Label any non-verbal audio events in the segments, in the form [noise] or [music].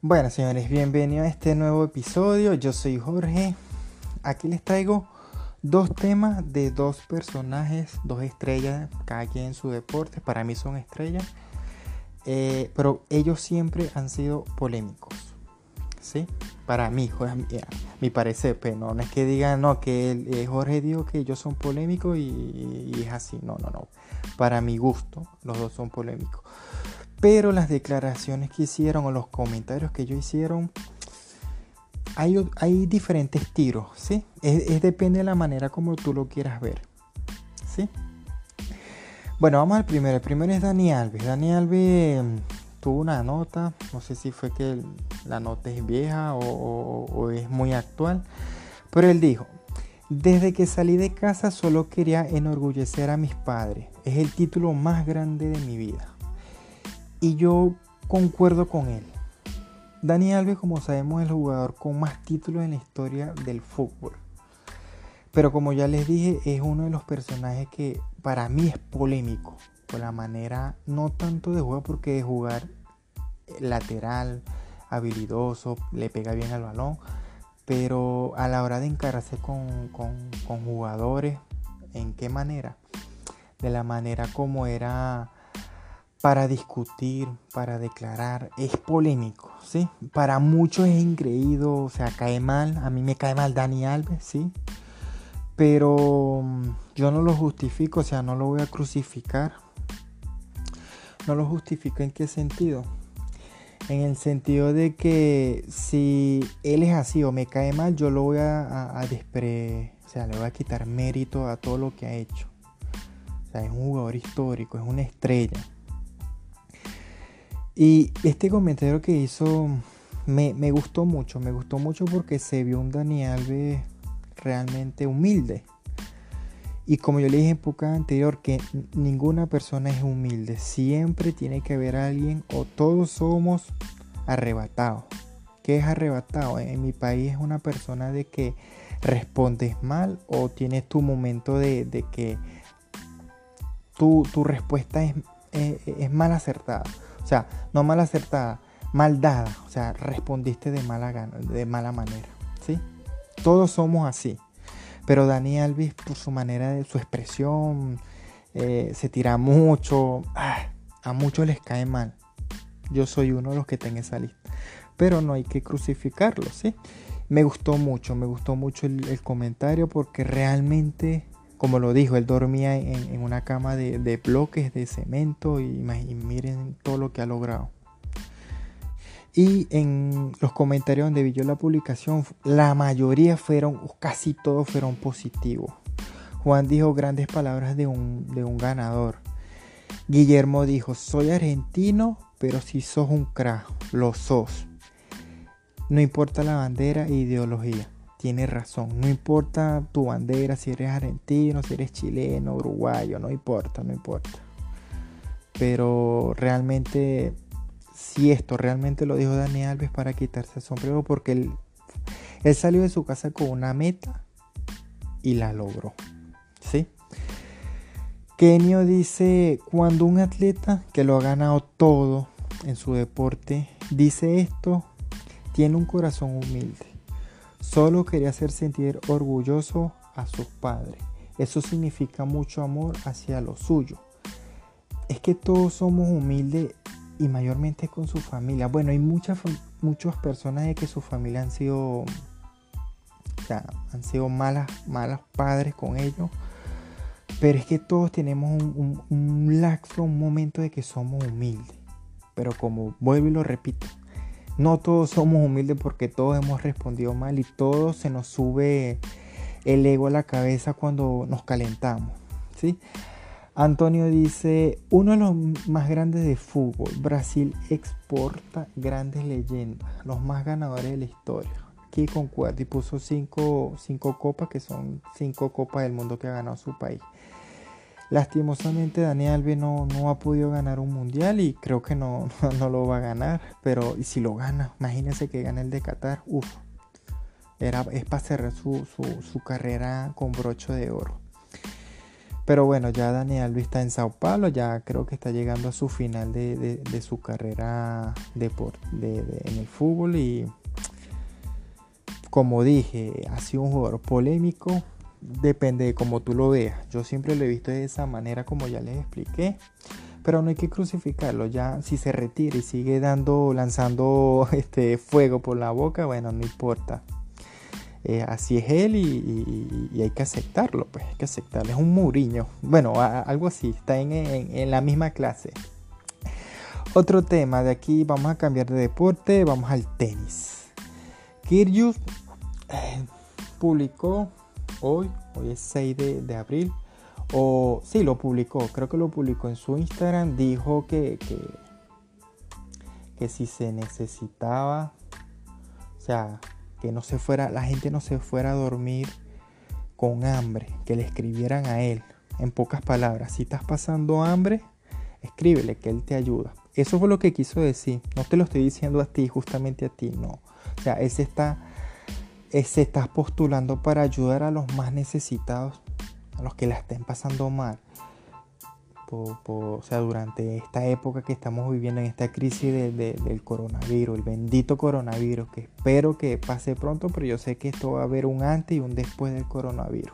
Bueno, señores, bienvenidos a este nuevo episodio. Yo soy Jorge. Aquí les traigo dos temas de dos personajes, dos estrellas, cada quien en su deporte. Para mí son estrellas. Eh, pero ellos siempre han sido polémicos. ¿Sí? Para mí, mi parecer. Pero pues, no, es que digan, no, que eh, Jorge dijo que ellos son polémicos y es así. No, no, no. Para mi gusto, los dos son polémicos. Pero las declaraciones que hicieron o los comentarios que ellos hicieron, hay, diferentes tiros, ¿sí? Es, depende de la manera como tú lo quieras ver, ¿sí? Bueno, vamos al primero. El primero es Dani Alves. Dani Alves mm, tuvo una nota, no sé si fue que la nota es vieja o es muy actual, pero él dijo, desde que salí de casa solo quería enorgullecer a mis padres. Es el título más grande de mi vida. Y yo concuerdo con él. Dani Alves, como sabemos, es el jugador con más títulos en la historia del fútbol. Pero como ya les dije, es uno de los personajes que para mí es polémico. Por la manera, no tanto de juego, porque de jugar lateral, habilidoso, le pega bien al balón. Pero a la hora de encararse con, con jugadores, ¿en qué manera? De la manera como era para discutir, para declarar, es polémico, ¿sí? Para muchos es increíble, o sea, cae mal, a mí me cae mal Dani Alves, ¿sí? Pero mm, yo no lo justifico, o sea, no lo voy a crucificar. No lo justifico en qué sentido. En el sentido de que si él es así o me cae mal, yo lo voy a, a, despre... O sea, le voy a quitar mérito a todo lo que ha hecho. O sea, es un jugador histórico, es una estrella. Y este comentario que hizo me, gustó mucho, me gustó mucho porque se vio un Dani Alves realmente humilde. Y como yo le dije en época anterior, que ninguna persona es humilde, siempre tiene que haber alguien o todos somos arrebatados. ¿Qué es arrebatado? En mi país es una persona de que respondes mal o tienes tu momento de, que tu, respuesta es, es mal acertada. O sea, no mal acertada, mal dada. O sea, respondiste de mala, de mala manera. ¿sí? Todos somos así. Pero Dani Alves, por su manera de su expresión, eh, se tira mucho. Ah, a muchos les cae mal. Yo soy uno de los que tengo esa lista. Pero no hay que crucificarlo, ¿sí? Me gustó mucho, me gustó mucho el comentario porque realmente como lo dijo, él dormía en, una cama de, bloques de cemento y, miren todo lo que ha logrado. Y en los comentarios donde vi la publicación, la mayoría fueron, casi todos fueron positivos. Juan dijo grandes palabras de un, de un ganador. Guillermo dijo, soy argentino, pero si sos un crack, lo sos. No importa la bandera e ideología tiene razón. No importa tu bandera, si eres argentino, si eres chileno, uruguayo, no importa, no importa. Pero realmente, si esto realmente lo dijo Dani Alves para quitarse el sombrero, porque él, él salió de su casa con una meta y la logró. ¿Sí? Kenio dice, cuando un atleta que lo ha ganado todo en su deporte dice esto, tiene un corazón humilde Solo quería hacer sentir orgulloso a sus padres. Eso significa mucho amor hacia lo suyo. Es que todos somos humildes y mayormente con su familia. Bueno, hay muchas, muchas personas de que su familia han sido, o sea, han sido malas, malas padres con ellos. Pero es que todos tenemos un, un, un laxo, un momento de que somos humildes. Pero como vuelvo y lo repito, no todos somos humildes porque todos hemos respondido mal y todos se nos sube el ego a la cabeza cuando nos calentamos. ¿sí? Antonio dice, uno de los más grandes de fútbol, Brasil exporta grandes leyendas, los más ganadores de la historia. Aquí concuerda y puso cinco, cinco copas que son cinco copas del mundo que ha ganado su país. Lastimosamente Daniel Alves no, ha podido ganar un mundial y creo que no, [laughs] no, lo va a ganar. Pero si lo gana, imagínense que gane el de Qatar. Uf, era, es para cerrar su, carrera con brocho de oro. Pero bueno, ya Daniel Luis está en Sao Paulo, ya creo que está llegando a su final de, su carrera de, en el fútbol y como dije, ha sido un jugador polémico, depende de cómo tú lo veas. Yo siempre lo he visto de esa manera como ya les expliqué. Pero no hay que crucificarlo, ya si se retira y sigue dando, lanzando [laughs] este fuego por la boca, bueno, no importa. Eh, así es él y, hay que aceptarlo, pues hay que aceptarlo. Es un muriño, bueno, algo así, está en, la misma clase. Otro tema de aquí, vamos a cambiar de deporte, vamos al tenis. Kyrgios eh, publicó hoy, hoy es 6 de, abril, o sí, lo publicó, creo que lo publicó en su Instagram, dijo que, que, que si se necesitaba, o sea, que no se fuera, la gente no se fuera a dormir con hambre, que le escribieran a él. En pocas palabras, si estás pasando hambre, escríbele que él te ayuda. Eso fue lo que quiso decir. No te lo estoy diciendo a ti, justamente a ti, no. O sea, él se está, se está postulando para ayudar a los más necesitados, a los que la estén pasando mal o sea, durante esta época que estamos viviendo en esta crisis del coronavirus, el bendito coronavirus, que espero que pase pronto, pero yo sé que esto va a haber un antes y un después del coronavirus.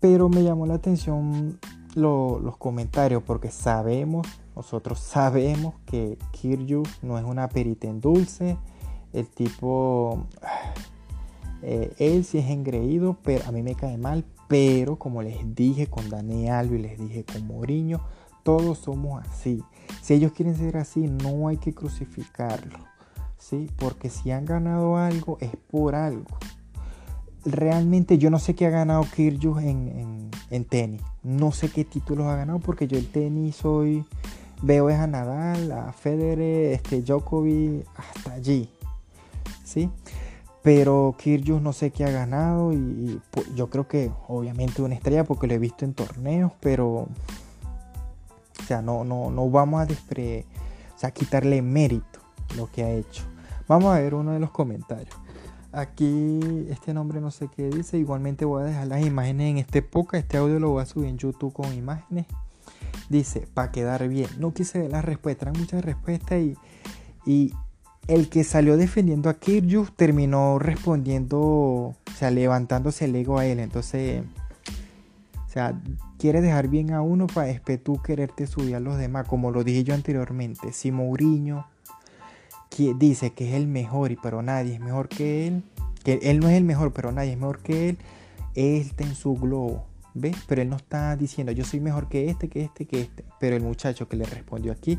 Pero me llamó la atención los comentarios porque sabemos, nosotros sabemos que Kiryu no es una perita en dulce, el tipo, eh, él sí es engreído, pero a mí me cae mal, pero como les dije con Daniel y les dije con Moriño, todos somos así. Si ellos quieren ser así, no hay que crucificarlo. ¿sí? Porque si han ganado algo, es por algo. Realmente yo no sé qué ha ganado Kyrgios en, tenis. No sé qué títulos ha ganado porque yo el tenis soy... Veo es a Nadal, a Federer, este, Djokovic, hasta allí. ¿Sí? Pero Kyrgios no sé qué ha ganado y, yo creo que obviamente una estrella porque lo he visto en torneos, pero o sea, no, no, no vamos a despre, o quitarle mérito lo que ha hecho. Vamos a ver uno de los comentarios. Aquí este nombre no sé qué dice. Igualmente voy a dejar las imágenes en este podcast. Este audio lo voy a subir en YouTube con imágenes. Dice, para quedar bien. No quise ver las respuestas. Eran muchas respuestas y el que salió defendiendo a Kyrgios terminó respondiendo, o sea, levantándose el ego a él. Entonces, o sea, quiere dejar bien a uno para después tú quererte subir a los demás, como lo dije yo anteriormente. Si Mourinho dice que es el mejor, y pero nadie es mejor que él, que él no es el mejor, pero nadie es mejor que él, él está en su globo. ¿Ves? Pero él no está diciendo yo soy mejor que este, que este, que este. Pero el muchacho que le respondió aquí,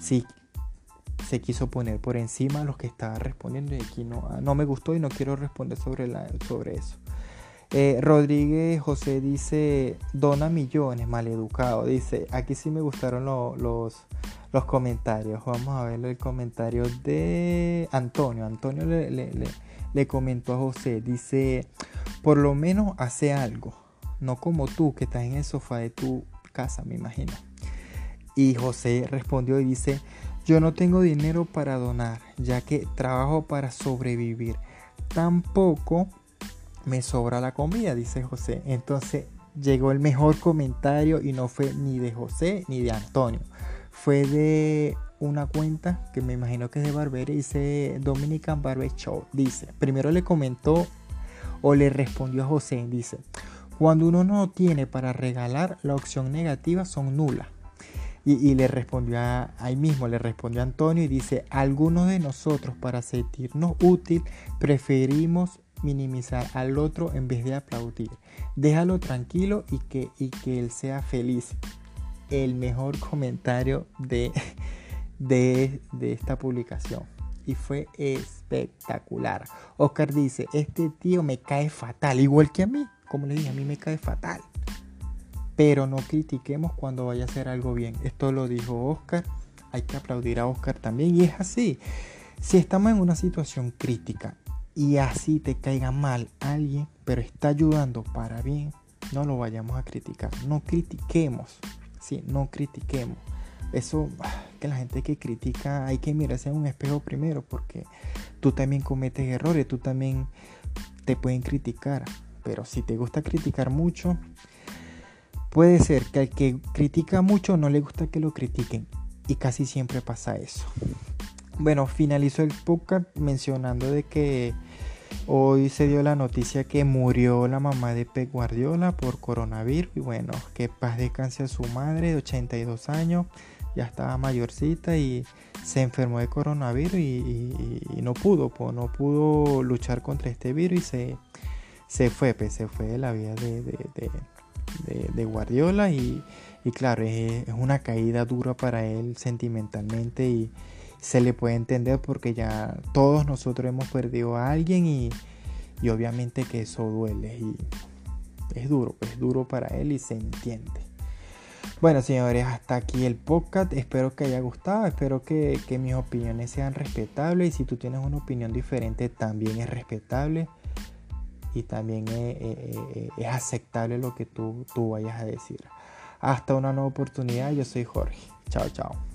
sí se quiso poner por encima a los que estaba respondiendo y aquí no, no me gustó y no quiero responder sobre, sobre eso. Eh, Rodríguez José dice, dona millones, maleducado. Dice, aquí sí me gustaron los, los comentarios. Vamos a ver el comentario de Antonio. Antonio le, le, le, comentó a José, dice, por lo menos hace algo. No como tú que estás en el sofá de tu casa, me imagino. Y José respondió y dice, yo no tengo dinero para donar, ya que trabajo para sobrevivir. Tampoco me sobra la comida, dice José. Entonces llegó el mejor comentario y no fue ni de José ni de Antonio. Fue de una cuenta que me imagino que es de Barbera, dice Dominican Barber Show. Dice, primero le comentó o le respondió a José, dice, cuando uno no tiene para regalar, la opción negativa son nulas. Y, le respondió a, ahí mismo, le respondió Antonio y dice, algunos de nosotros para sentirnos útil preferimos minimizar al otro en vez de aplaudir. Déjalo tranquilo y que, y que él sea feliz. El mejor [laughs] comentario de, de, de esta publicación. Y fue espectacular. Oscar dice, este tío me cae fatal, igual que a mí. Como le dije, a mí me cae fatal pero no critiquemos cuando vaya a hacer algo bien. Esto lo dijo Oscar, hay que aplaudir a Oscar también y es así. Si estamos en una situación crítica y así te caiga mal alguien, pero está ayudando para bien, no lo vayamos a criticar, no critiquemos, sí, no critiquemos. Eso ah, que la gente que critica hay que mirarse en un espejo primero porque tú también cometes errores, tú también te pueden criticar, pero si te gusta criticar mucho, Puede ser que al que critica mucho no le gusta que lo critiquen y casi siempre pasa eso. Bueno, finalizó el podcast mencionando de que hoy se dio la noticia que murió la mamá de Pep Guardiola por coronavirus y bueno, que paz descanse a su madre de 82 años, ya estaba mayorcita y se enfermó de coronavirus y, no pudo, no pudo luchar contra este virus y se, se fue, pues, se fue de la vida de, Guardiola y, claro, es, una caída dura para él sentimentalmente y se le puede entender porque ya todos nosotros hemos perdido a alguien y, y obviamente que eso duele y es duro, es duro para él y se entiende. Bueno, señores, hasta aquí el podcast. Espero que haya gustado. Espero que, mis opiniones sean respetables. Y si tú tienes una opinión diferente, también es respetable. Y también es, aceptable lo que tú, tú vayas a decir. Hasta una nueva oportunidad. Yo soy Jorge. Chao, chao.